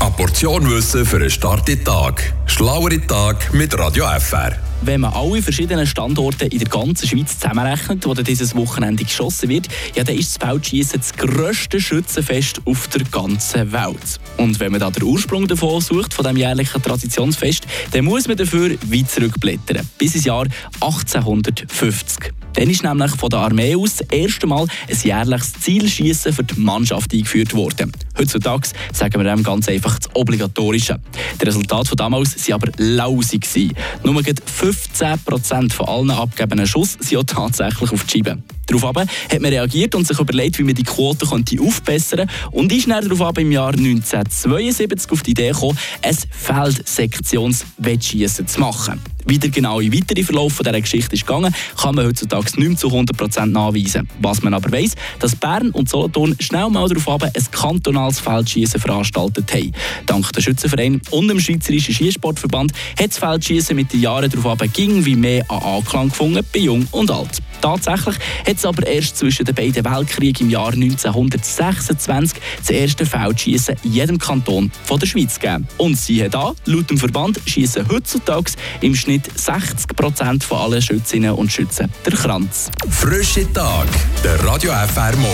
Eine Portion Wissen für einen starken Tag. Schlauere Tag mit Radio FR. Wenn man alle verschiedenen Standorte in der ganzen Schweiz zusammenrechnet, wo dieses Wochenende geschossen wird, ja, dann ist das Feldschießen das grösste Schützenfest auf der ganzen Welt. Und wenn man da den Ursprung davon sucht, von dem jährlichen Traditionsfest, dann muss man dafür weit zurückblättern, bis ins Jahr 1850. Dann ist nämlich von der Armee aus das erste Mal ein jährliches Zielschießen für die Mannschaft eingeführt worden. Heutzutage sagen wir dem ganz einfach das Obligatorische. Das Resultat von damals war aber lausig. Nur 15% von allen abgegebenen Schuss sind auch tatsächlich auf die Scheibe. Daraufhin hat man reagiert und sich überlegt, wie man die Quote könnte aufbessern könnte und ist dann darauf im Jahr 1972 auf die Idee gekommen, ein Feldsektionswettschießen zu machen. Wie der genaue weitere Verlauf dieser Geschichte ist gegangen, kann man heutzutage nicht zu 100% nachweisen. Was man aber weiss, dass Bern und Solothurn schnell mal darauf haben, ein kantonales Feldschießen veranstaltet haben. Dank der Schützenverein und dem Schweizerischen Skisportverband hat das Feldschießen mit den Jahren darauf ging wie mehr an Anklang gefunden bei Jung und Alt. Tatsächlich hat es aber erst zwischen den beiden Weltkriegen im Jahr 1926 das erste Feldschießen in jedem Kanton von der Schweiz gegeben. Und siehe da, laut dem Verband schießen heutzutage im Schnitt 60 Prozent von allen Schützinnen und Schützen der Kranz. Frische Tag, der Radio FR Morgen.